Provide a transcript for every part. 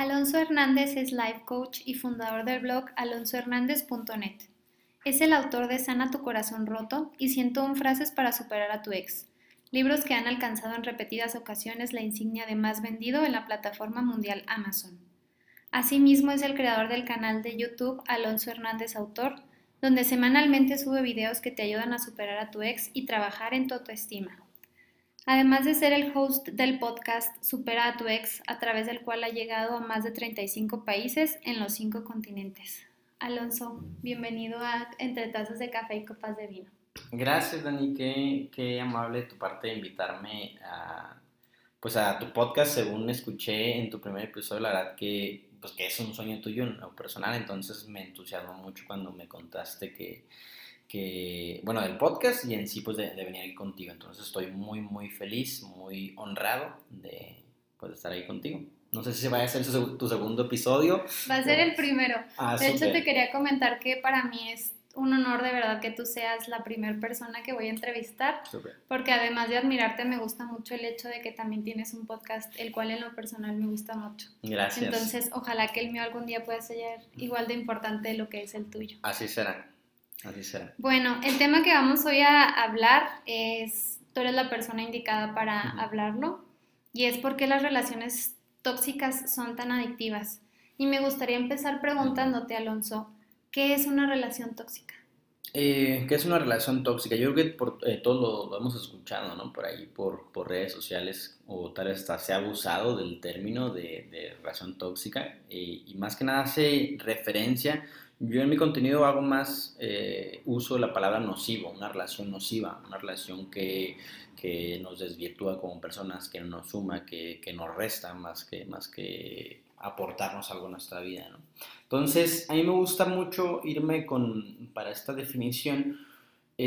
Alonso Hernández es life coach y fundador del blog alonsohernández.net. Es el autor de Sana tu corazón roto y 101 frases para superar a tu ex, libros que han alcanzado en repetidas ocasiones la insignia de más vendido en la plataforma mundial Amazon. Asimismo es el creador del canal de YouTube Alonso Hernández Autor, donde semanalmente sube videos que te ayudan a superar a tu ex y trabajar en tu autoestima. Además de ser el host del podcast Supera a tu ex, a través del cual ha llegado a más de 35 países en los cinco continentes. Alonso, bienvenido a Entre Tazas de Café y Copas de Vino. Gracias, Dani, qué, qué amable de tu parte de invitarme a, pues a tu podcast. Según escuché en tu primer episodio, la verdad que, pues que es un sueño tuyo, no personal, entonces me entusiasmó mucho cuando me contaste que que, bueno, del podcast y en sí, pues, de, venir aquí contigo. Entonces, estoy muy, muy feliz, muy honrado de, pues, estar ahí contigo. No sé si vaya a ser tu segundo episodio. Va a ser el primero. Ah, de hecho, te quería comentar que para mí es un honor de verdad que tú seas la primera persona que voy a entrevistar, porque además de admirarte me gusta mucho el hecho de que también tienes un podcast, el cual en lo personal me gusta mucho. Gracias. Entonces, ojalá que el mío algún día pueda ser igual de importante de lo que es el tuyo. Así será. Así será. Bueno, el tema que vamos hoy a hablar es, tú eres la persona indicada para hablarlo, y es por qué las relaciones tóxicas son tan adictivas. Y me gustaría empezar preguntándote, Alonso, ¿qué es una relación tóxica? Eh, ¿Qué es una relación tóxica? Yo creo que por, eh, todos lo, hemos escuchado, ¿no? Por ahí, por, por, redes sociales, o tal vez hasta se ha abusado del término de, de relación tóxica, eh, y más que nada hace referencia yo en mi contenido hago más eh, uso de la palabra nocivo, una relación nociva, una relación que, que nos desvirtúa como personas, que nos suma, que, que, nos resta más que, más que aportarnos algo a nuestra vida. ¿no? Entonces, a mí me gusta mucho irme con, para esta definición,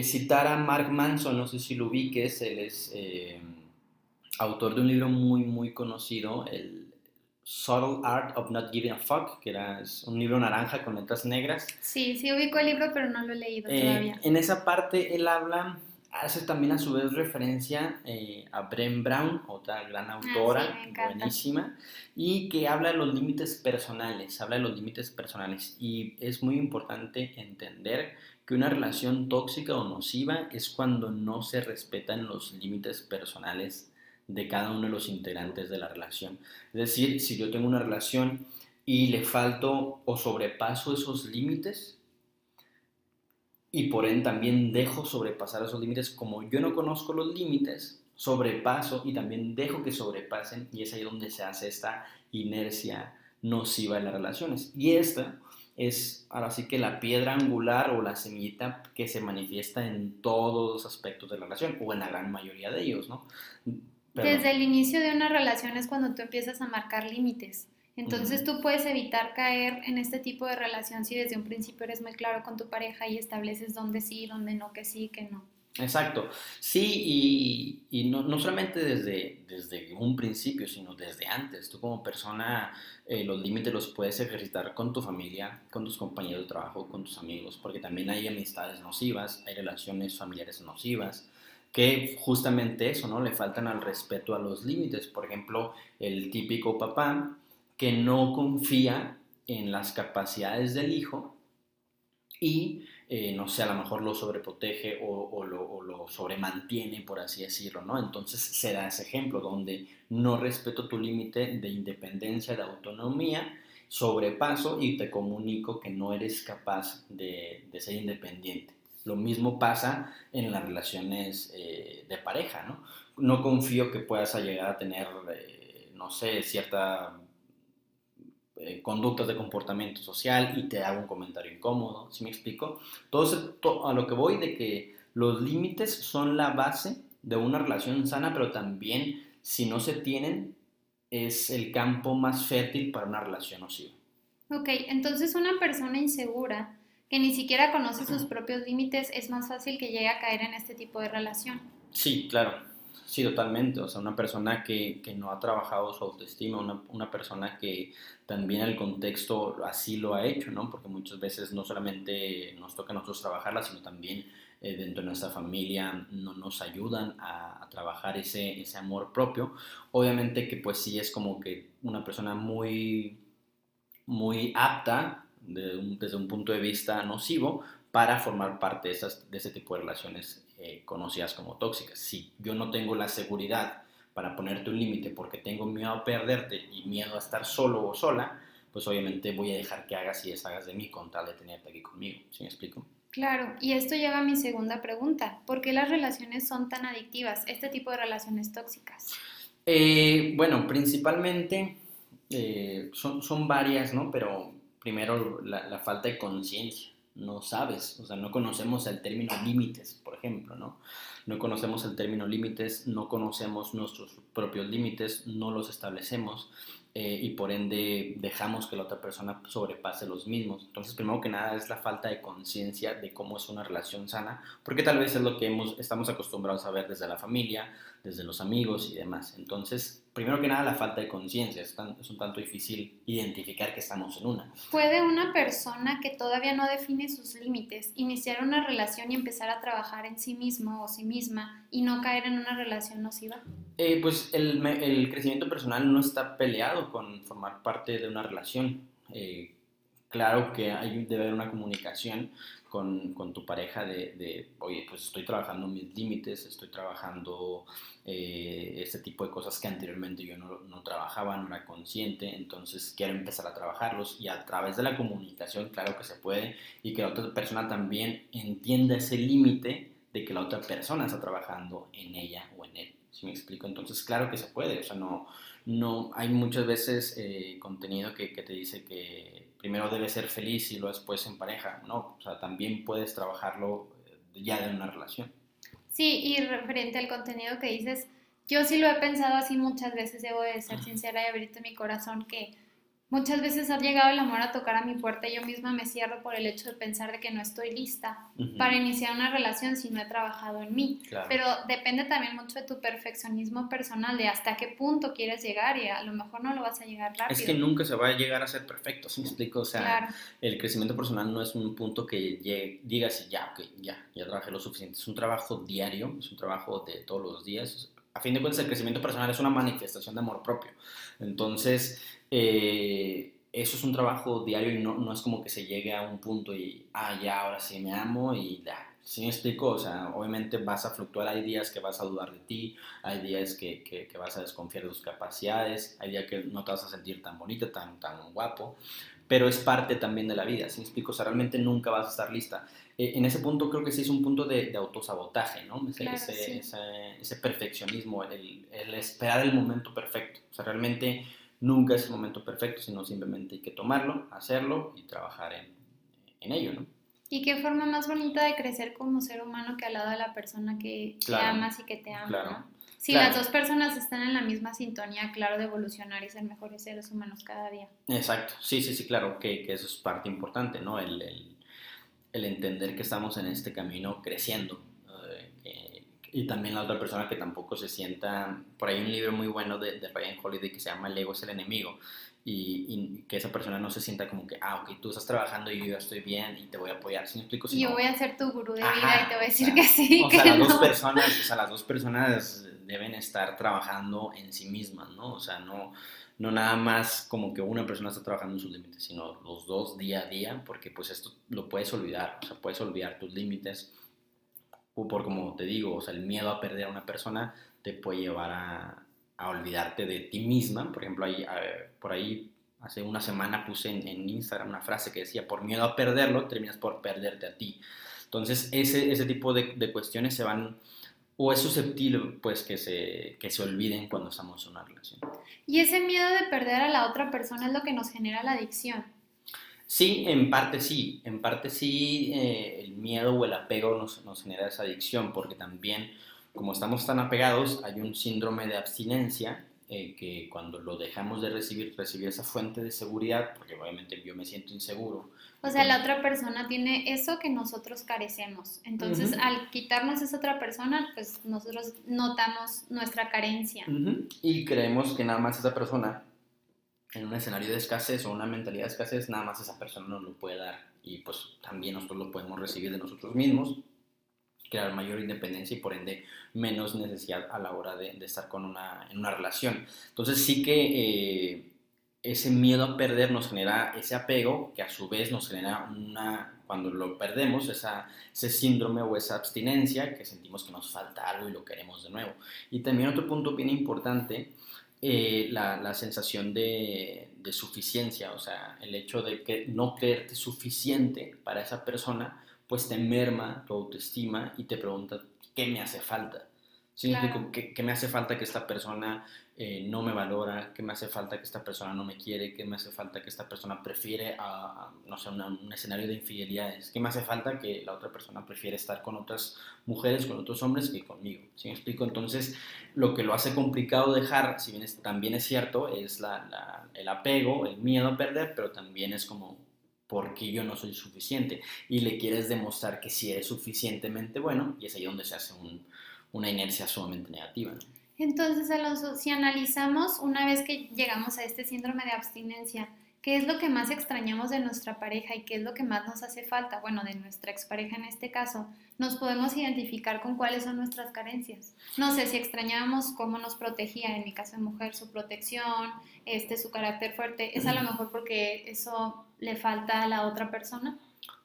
citar a Mark Manson, no sé si lo ubiques, él es eh, autor de un libro muy, muy conocido, el Subtle Art of Not Giving a Fuck, que era un libro naranja con letras negras. Sí, sí ubico el libro, pero no lo he leído eh, todavía. En esa parte él habla, hace también a su vez referencia eh, a Bren Brown, otra gran ah, autora, buenísima, y que habla de los límites personales, habla de los límites personales. Y es muy importante entender que una relación tóxica o nociva es cuando no se respetan los límites personales de cada uno de los integrantes de la relación. Es decir, si yo tengo una relación y le falto o sobrepaso esos límites, y por ende también dejo sobrepasar esos límites, como yo no conozco los límites, sobrepaso y también dejo que sobrepasen, y es ahí donde se hace esta inercia nociva en las relaciones. Y esta es ahora sí que la piedra angular o la semillita que se manifiesta en todos los aspectos de la relación, o en la gran mayoría de ellos, ¿no? Desde el inicio de una relación es cuando tú empiezas a marcar límites. Entonces tú puedes evitar caer en este tipo de relación si desde un principio eres muy claro con tu pareja y estableces dónde sí, dónde no, que sí, que no. Exacto. Sí, y, no, no, solamente desde, desde un principio, sino desde antes. Tú como persona eh, los límites los puedes ejercitar con tu familia, con tus compañeros de trabajo, con tus amigos, porque también hay amistades nocivas, hay relaciones familiares nocivas que justamente eso, ¿no? Le faltan al respeto a los límites. Por ejemplo, el típico papá que no confía en las capacidades del hijo y, eh, no sé, a lo mejor lo sobreprotege o, lo, o, sobremantiene, por así decirlo, ¿no? Entonces se da ese ejemplo donde no respeto tu límite de independencia, de autonomía, sobrepaso y te comunico que no eres capaz de ser independiente. Lo mismo pasa en las relaciones eh, de pareja, ¿no? No confío que puedas llegar a tener, eh, no sé, cierta eh, conductas de comportamiento social y te hago un comentario incómodo, ¿sí me explico? Entonces, a lo que voy de que los límites son la base de una relación sana, pero también si no se tienen, es el campo más fértil para una relación nociva. Ok, entonces una persona insegura que ni siquiera conoce sus propios límites, es más fácil que llegue a caer en este tipo de relación. Sí, claro, sí, totalmente. O sea, una persona que, que no ha trabajado su autoestima, una, una, persona que también el contexto así lo ha hecho, ¿no? Porque muchas veces no solamente nos toca a nosotros trabajarla, sino también eh, dentro de nuestra familia no nos ayudan a, a, trabajar ese, ese amor propio. Obviamente que pues sí es como que una persona muy, muy apta de un, desde un punto de vista nocivo para formar parte de, esas, de ese tipo de relaciones eh, conocidas como tóxicas. Si yo no tengo la seguridad para ponerte un límite porque tengo miedo a perderte y miedo a estar solo o sola, pues obviamente voy a dejar que hagas y deshagas de mí con tal de tenerte aquí conmigo. ¿Sí me explico? Claro, y esto lleva a mi segunda pregunta. ¿Por qué las relaciones son tan adictivas, este tipo de relaciones tóxicas? Eh, bueno, principalmente eh, son, son, varias, ¿no? Pero primero la, falta de conciencia. No sabes, o sea, no conocemos el término límites, por ejemplo, ¿no? No conocemos el término límites, no conocemos nuestros propios límites, no los establecemos eh, y por ende dejamos que la otra persona sobrepase los mismos. Entonces, primero que nada es la falta de conciencia de cómo es una relación sana, porque tal vez es lo que hemos, estamos acostumbrados a ver desde la familia, desde los amigos y demás. Entonces, primero que nada la falta de conciencia, es, es, un tanto difícil identificar que estamos en una. ¿Puede una persona que todavía no define sus límites iniciar una relación y empezar a trabajar en sí mismo o sí misma y no caer en una relación nociva? Eh, pues el, el, crecimiento personal no está peleado con formar parte de una relación. Eh, claro que hay, debe haber una comunicación con, tu pareja de, de, oye, pues estoy trabajando mis límites, estoy trabajando eh, este tipo de cosas que anteriormente yo no, no, trabajaba, no era consciente, entonces quiero empezar a trabajarlos y a través de la comunicación, claro que se puede, y que la otra persona también entienda ese límite de que la otra persona está trabajando en ella o en él. ¿Sí me explico? Entonces, claro que se puede, o sea, no, no hay muchas veces eh, contenido que, te dice que primero debes ser feliz y luego después en pareja, no, o sea, también puedes trabajarlo ya de una relación. Sí, y referente al contenido que dices, yo sí lo he pensado así muchas veces, debo de ser sincera y abrirte mi corazón, que Muchas veces ha llegado el amor a tocar a mi puerta y yo misma me cierro por el hecho de pensar de que no estoy lista uh -huh. para iniciar una relación si no he trabajado en mí. Claro. Pero depende también mucho de tu perfeccionismo personal, de hasta qué punto quieres llegar y a lo mejor no lo vas a llegar rápido. Es que nunca se va a llegar a ser perfecto, ¿sí me explico? O sea, claro. el crecimiento personal no es un punto que llegue, digas ya, ok, ya, ya trabajé lo suficiente. Es un trabajo diario, es un trabajo de todos los días. A fin de cuentas, el crecimiento personal es una manifestación de amor propio. Entonces, eh, eso es un trabajo diario y no, no, es como que se llegue a un punto y, ah, ya, ahora sí me amo y ya. ¿Sí me explico? O sea, obviamente vas a fluctuar, hay días que vas a dudar de ti, hay días que, que, vas a desconfiar de tus capacidades, hay días que no te vas a sentir tan bonita, tan, tan guapo, pero es parte también de la vida, ¿sí me explico? O sea, realmente nunca vas a estar lista. Eh, en ese punto creo que sí es un punto de, de autosabotaje, ¿no? Ese, claro, ese, sí. ese, ese, perfeccionismo, el, el esperar el momento perfecto. O sea, realmente nunca es el momento perfecto, sino simplemente hay que tomarlo, hacerlo y trabajar en, en ello, ¿no? Y qué forma más bonita de crecer como ser humano que al lado de la persona que, claro, que amas y que te ama, claro, ¿no? Si claro. las dos personas están en la misma sintonía, claro, de evolucionar y ser mejores seres humanos cada día. Exacto, sí, sí, sí, claro, que, que eso es parte importante, ¿no? El, el, el, entender que estamos en este camino creciendo. Eh, y también la otra persona que tampoco se sienta, por ahí hay un libro muy bueno de, de Ryan Holiday que se llama El ego es el enemigo, y, y, que esa persona no se sienta como que, ah, ok, tú estás trabajando y yo estoy bien y te voy a apoyar. ¿Sí me explico? Si y yo no, voy a ser tu gurú de ajá, vida y te voy a decir que sí. O que sea, las no. dos personas, o sea, las dos personas deben estar trabajando en sí mismas, ¿no? O sea, no, no nada más como que una persona está trabajando en sus límites, sino los dos día a día, porque pues esto lo puedes olvidar, o sea, puedes olvidar tus límites, o por como te digo, o sea, el miedo a perder a una persona te puede llevar a, a olvidarte de ti misma. Por ejemplo, ahí, por ahí hace una semana puse en, en, Instagram una frase que decía, por miedo a perderlo, terminas por perderte a ti. Entonces, ese, ese tipo de, de cuestiones se van, o es susceptible, pues, que se, que se olviden cuando estamos en una relación. Y ese miedo de perder a la otra persona es lo que nos genera la adicción. Sí, en parte sí, en parte sí, eh, el miedo o el apego nos, nos genera esa adicción, porque también como estamos tan apegados, hay un síndrome de abstinencia eh, que cuando lo dejamos de recibir, recibir esa fuente de seguridad, porque obviamente yo me siento inseguro. O sea, la otra persona tiene eso que nosotros carecemos. Entonces, al quitarnos esa otra persona, pues nosotros notamos nuestra carencia. Y creemos que nada más esa persona, en un escenario de escasez o una mentalidad de escasez, nada más esa persona nos lo puede dar. Y pues también nosotros lo podemos recibir de nosotros mismos crear mayor independencia y por ende menos necesidad a la hora de, estar con una, en una relación. Entonces sí que eh, ese miedo a perder nos genera ese apego que a su vez nos genera una, cuando lo perdemos, esa, ese síndrome o esa abstinencia que sentimos que nos falta algo y lo queremos de nuevo. Y también otro punto bien importante, eh, la, la, sensación de, de, suficiencia, o sea, el hecho de que no creerte suficiente para esa persona pues te merma tu autoestima y te pregunta qué me hace falta. ¿Sí? ¿Qué, me hace falta que esta persona eh, no me valora? ¿Qué me hace falta que esta persona no me quiere? ¿Qué me hace falta que esta persona prefiere a, no sé, un escenario de infidelidades? ¿Qué me hace falta que la otra persona prefiere estar con otras mujeres, con otros hombres que conmigo? ¿Sí me explico? Entonces, lo que lo hace complicado dejar, si bien también es cierto, es la, el apego, el miedo a perder, pero también es como porque yo no soy suficiente y le quieres demostrar que sí eres suficientemente bueno y es ahí donde se hace una inercia sumamente negativa. Entonces, Alonso, si analizamos una vez que llegamos a este síndrome de abstinencia, ¿qué es lo que más extrañamos de nuestra pareja y qué es lo que más nos hace falta? Bueno, de nuestra expareja en este caso, nos podemos identificar con cuáles son nuestras carencias. No sé si extrañamos cómo nos protegía, en mi caso de mujer, su protección, este, su carácter fuerte, es a lo mejor porque eso le falta a la otra persona.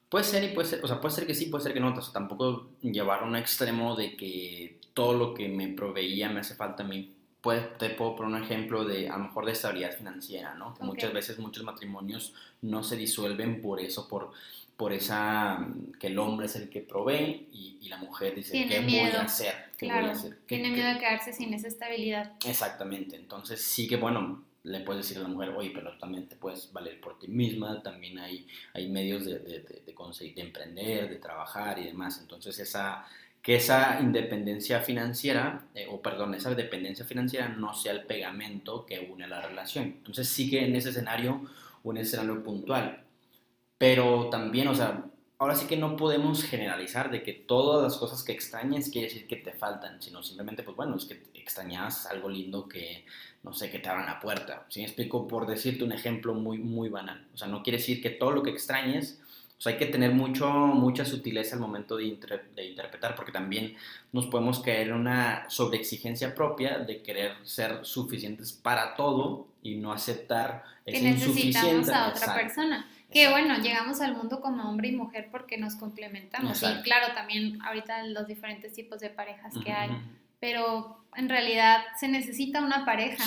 Puede ser y puede ser, o sea, puede ser que sí, puede ser que no, o sea, tampoco llevar a un extremo de que todo lo que me proveía me hace falta a mí. Pues te puedo poner un ejemplo de, a lo mejor, de estabilidad financiera, ¿no? Que muchas veces muchos matrimonios no se disuelven por eso, por, por esa, que el hombre es el que provee y, la mujer dice, ¿qué voy a hacer? ¿Qué voy a hacer? tiene miedo de quedarse sin esa estabilidad. Exactamente, entonces sí que, bueno, le puedes decir a la mujer, oye, pero también te puedes valer por ti misma, también hay, hay medios de, de, de, conseguir, de emprender, de trabajar y demás. Entonces, esa, que esa independencia financiera, eh, o perdón, esa dependencia financiera no sea el pegamento que une la relación. Entonces, sí que en ese escenario, un escenario puntual. Pero también, o sea, ahora sí que no podemos generalizar de que todas las cosas que extrañes quiere decir que te faltan, sino simplemente, pues bueno, es que extrañas algo lindo que, no sé, que te abran la puerta. Si me explico, por decirte un ejemplo muy, muy banal. O sea, no quiere decir que todo lo que extrañes, o sea, hay que tener mucho, mucha sutileza al momento de, de interpretar, porque también nos podemos caer en una sobreexigencia propia de querer ser suficientes para todo y no aceptar que necesitamos a otra persona. Que bueno, llegamos al mundo como hombre y mujer porque nos complementamos. Y claro, también ahorita los diferentes tipos de parejas que hay. Pero en realidad se necesita una pareja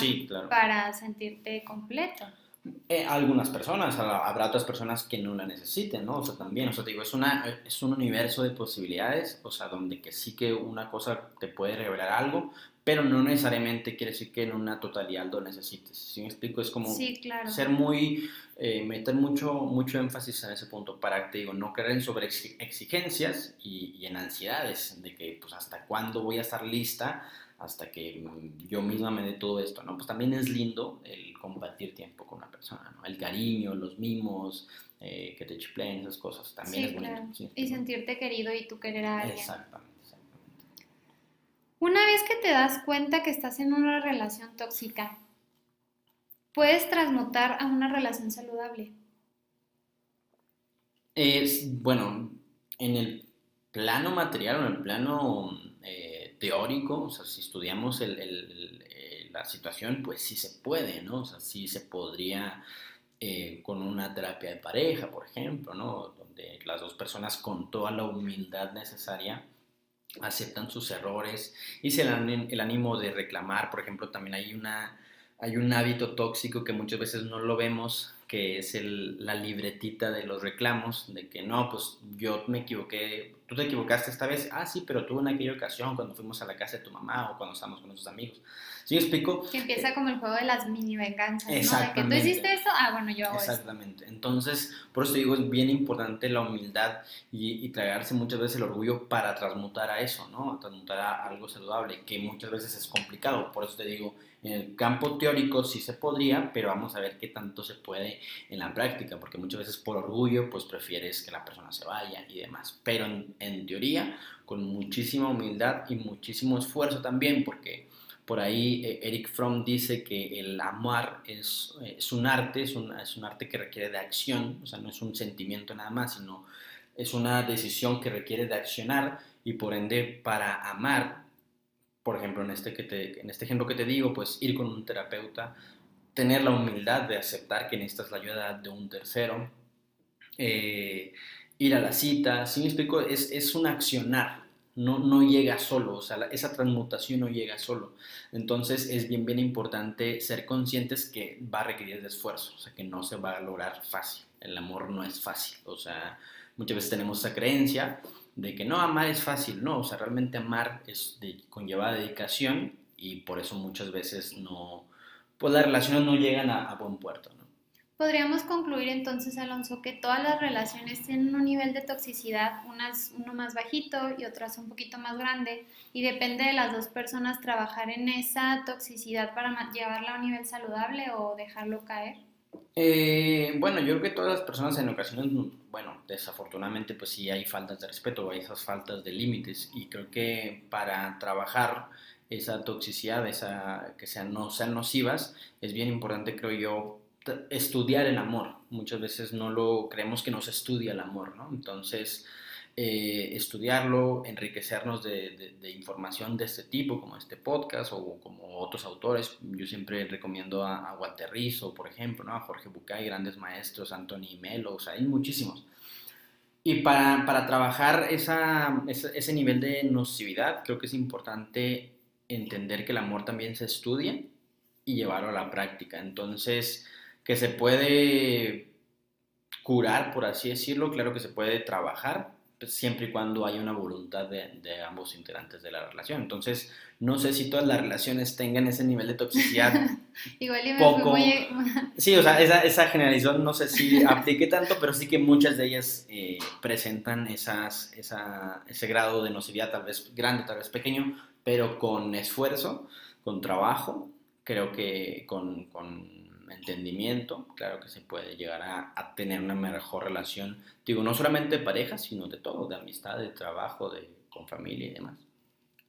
para sentirte completo. Eh, algunas personas, habrá otras personas que no la necesiten, ¿no? O sea, también, o sea, te digo, es, una, es un universo de posibilidades, o sea, donde que sí que una cosa te puede revelar algo, pero no necesariamente quiere decir que en una totalidad lo necesites. Si me explico, es como ser muy, eh, meter mucho, mucho énfasis en ese punto para, te digo, no creer en sobre exigencias y, y, en ansiedades de que, pues, hasta cuándo voy a estar lista, hasta que yo misma me dé todo esto, ¿no? Pues también es lindo el compartir tiempo con una persona, ¿no? El cariño, los mimos, eh, que te chipleen, esas cosas, también es bonito. y sentirte querido y tú querer a alguien. Exactamente. Una vez que te das cuenta que estás en una relación tóxica, puedes transmutar a una relación saludable. Es, bueno, en el plano material o en el plano teórico, o sea, si estudiamos la situación, pues sí se puede, ¿no? O sea, sí se podría eh, con una terapia de pareja, por ejemplo, ¿no? Donde las dos personas con toda la humildad necesaria aceptan sus errores y se dan el ánimo de reclamar. Por ejemplo, también hay, un hábito tóxico que muchas veces no lo vemos, que es la libretita de los reclamos, de que no, pues yo me equivoqué, tú te equivocaste esta vez, ah, sí, pero tú en aquella ocasión cuando fuimos a la casa de tu mamá o cuando estábamos con nuestros amigos. ¿Sí me explico? Que empieza como el juego de las mini venganzas, ¿no? De que Exactamente. tú hiciste eso, ah, bueno, yo hago. Exactamente. Entonces, por eso digo, es bien importante la humildad y, y tragarse muchas veces el orgullo para transmutar a eso, ¿no? Transmutar a algo saludable, que muchas veces es complicado. Por eso te digo, en el campo teórico sí se podría, pero vamos a ver qué tanto se puede en la práctica, porque muchas veces por orgullo, pues prefieres que la persona se vaya y demás. Pero en, en teoría, con muchísima humildad y muchísimo esfuerzo también, porque por ahí eh, Eric Fromm dice que el amar es, eh, es un arte, es un, es un arte que requiere de acción, o sea, no es un sentimiento nada más, sino es una decisión que requiere de accionar y por ende para amar, por ejemplo, en este, que te, en este ejemplo que te digo, pues ir con un terapeuta, tener la humildad de aceptar que necesitas la ayuda de un tercero, eh, ir a la cita, si me explico, es, es un accionar, no, no llega solo, o sea, la- esa transmutación no llega solo. Entonces es bien, bien importante ser conscientes que va a requerir de esfuerzo, o sea, que no se va a lograr fácil. El amor no es fácil, o sea, muchas veces tenemos esa creencia de que no, amar es fácil, no, o sea, realmente amar es de, conlleva dedicación y por eso muchas veces no, pues las relaciones no llegan a, a buen puerto, ¿no? Podríamos concluir entonces, Alonso, que todas las relaciones tienen un nivel de toxicidad, unas uno más bajito y otras un poquito más grande, y depende de las dos personas trabajar en esa toxicidad para llevarla a un nivel saludable o dejarlo caer. Eh, bueno, yo creo que todas las personas en ocasiones, mm, bueno, desafortunadamente pues sí hay faltas de respeto, hay esas faltas de límites y creo que para trabajar esa toxicidad, esa, que sean, no sean nocivas, es bien importante, creo yo, estudiar el amor. Muchas veces no lo creemos que no se estudia el amor, ¿no? Entonces, eh, estudiarlo, enriquecernos de, de- de información de este tipo, como este podcast o como otros autores. Yo siempre recomiendo a, a Walter Rizzo, por ejemplo, ¿no? a Jorge Bucay, grandes maestros, Anthony Melo, o sea, hay muchísimos. Y para, para trabajar esa, ese, ese nivel de nocividad, creo que es importante entender que el amor también se estudia y llevarlo a la práctica. Entonces, que se puede curar, por así decirlo, claro que se puede trabajar, pues, siempre y cuando haya una voluntad de, de ambos integrantes de la relación. Entonces, no sé si todas las relaciones tengan ese nivel de toxicidad. Igual y me Poco. muy... Sí, o sea, esa, esa generalización no sé si aplique tanto, pero sí que muchas de ellas eh, presentan esas, esa, ese grado de nocividad, tal vez grande, tal vez pequeño, pero con esfuerzo, con trabajo, creo que con, con entendimiento, claro que se puede llegar a, a tener una mejor relación, digo, no solamente de pareja, sino de todo, de amistad, de trabajo, de, con familia y demás.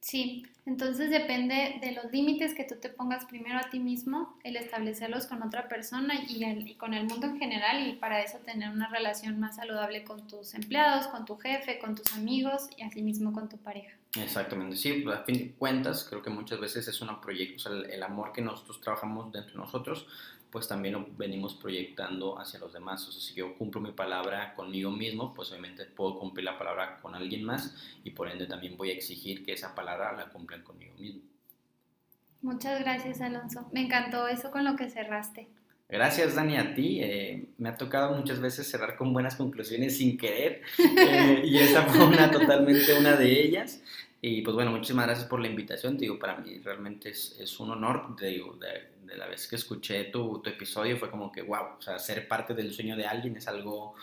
Sí, entonces depende de los límites que tú te pongas primero a ti mismo, el establecerlos con otra persona y, el- y con el mundo en general y para eso tener una relación más saludable con tus empleados, con tu jefe, con tus amigos y asimismo con tu pareja. Exactamente, sí, pues, a fin de cuentas, creo que muchas veces es una proyecto, o sea, el, el amor que nosotros trabajamos dentro de nosotros, pues también lo venimos proyectando hacia los demás. O sea, si yo cumplo mi palabra conmigo mismo, pues obviamente puedo cumplir la palabra con alguien más y por ende también voy a exigir que esa palabra la cumplan conmigo mismo. Muchas gracias, Alonso. Me encantó eso con lo que cerraste. Gracias, Dani, a ti. Eh, me ha tocado muchas veces cerrar con buenas conclusiones sin querer eh, y esa fue una totalmente una de ellas. Y pues bueno, muchísimas gracias por la invitación. Te digo, para mí realmente es, es un honor. Te digo, de, de la vez que escuché tu, tu, episodio fue como que, wow, o sea, ser parte del sueño de alguien es algo,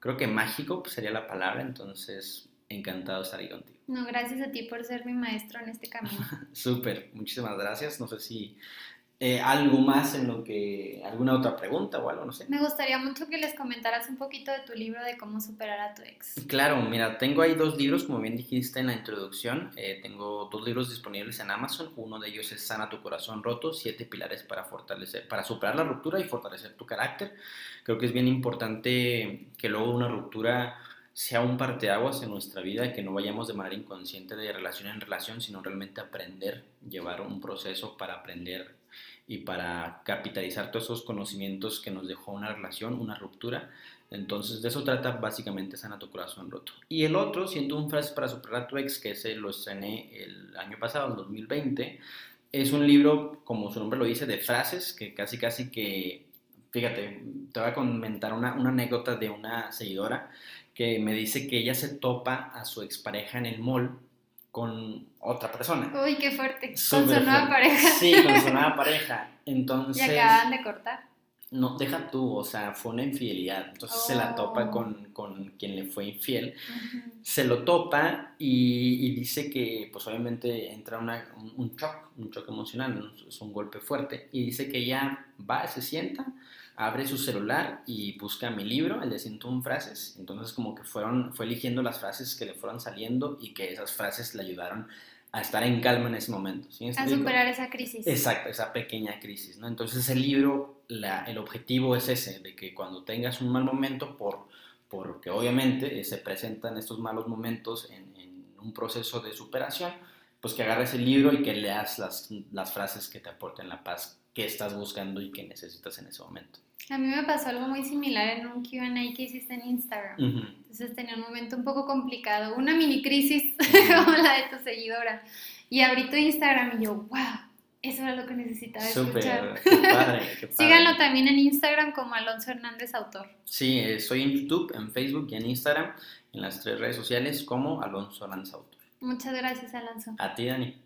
creo que mágico pues, sería la palabra. Entonces, encantado de estar ahí contigo. No, gracias a ti por ser mi maestro en este camino. Súper, muchísimas gracias. No sé si eh, algo más en lo que, alguna otra pregunta o algo, no sé. Me gustaría mucho que les comentaras un poquito de tu libro de cómo superar a tu ex. Claro, mira, tengo ahí dos libros, como bien dijiste en la introducción, eh, tengo dos libros disponibles en Amazon, uno de ellos es Sana tu corazón roto, siete pilares para fortalecer, para superar la ruptura y fortalecer tu carácter. Creo que es bien importante que luego una ruptura sea un parteaguas en nuestra vida, que no vayamos de manera inconsciente de relación en relación, sino realmente aprender, llevar un proceso para aprender y para capitalizar todos esos conocimientos que nos dejó una relación, una ruptura. Entonces, de eso trata básicamente Sana tu corazón roto. Y el otro, siento un frase para superar a tu ex, que ese lo estrené el año pasado, el 2020. Es un libro, como su nombre lo dice, de frases que casi casi que fíjate, te voy a comentar una, una anécdota de una seguidora que me dice que ella se topa a su expareja en el mall con otra persona. Uy, qué fuerte. con su nueva pareja. Sí, con su nueva pareja. Y Entonces, acaban de cortar. no, deja tú, o sea, fue una infidelidad. Entonces se la topa Oh. con, con quien le fue infiel. Se lo topa y, y dice que, pues obviamente entra una- un, un shock, un shock emocional, es un golpe fuerte. Y dice que ella va, se sienta, abre su celular y busca mi libro, el de 101 frases. Entonces como que fueron, fue eligiendo las frases que le fueron saliendo y que esas frases le ayudaron a estar en calma en ese momento. ¿sí me A superar esa crisis. Exacto, esa pequeña crisis, ¿no? Entonces el libro, la- el objetivo es ese, de que cuando tengas un mal momento, por, porque obviamente eh, se presentan estos malos momentos en, en un proceso de superación, pues que agarres el libro y que leas las, las frases que te aporten la paz que estás buscando y que necesitas en ese momento. A mí me pasó algo muy similar en un QA que hiciste en Instagram. Entonces tenía un momento un poco complicado, una mini crisis Ujú. como la de tu seguidora. Y abrí tu Instagram y yo, wow, eso era lo que necesitaba escuchar. Súper, qué padre, qué padre. Síganlo también en Instagram como Alonso Hernández Autor. Sí, eh, soy en YouTube, en Facebook y en Instagram, en las tres redes sociales como Alonso Lanzautor. Muchas gracias, Alonso. A ti, Dani.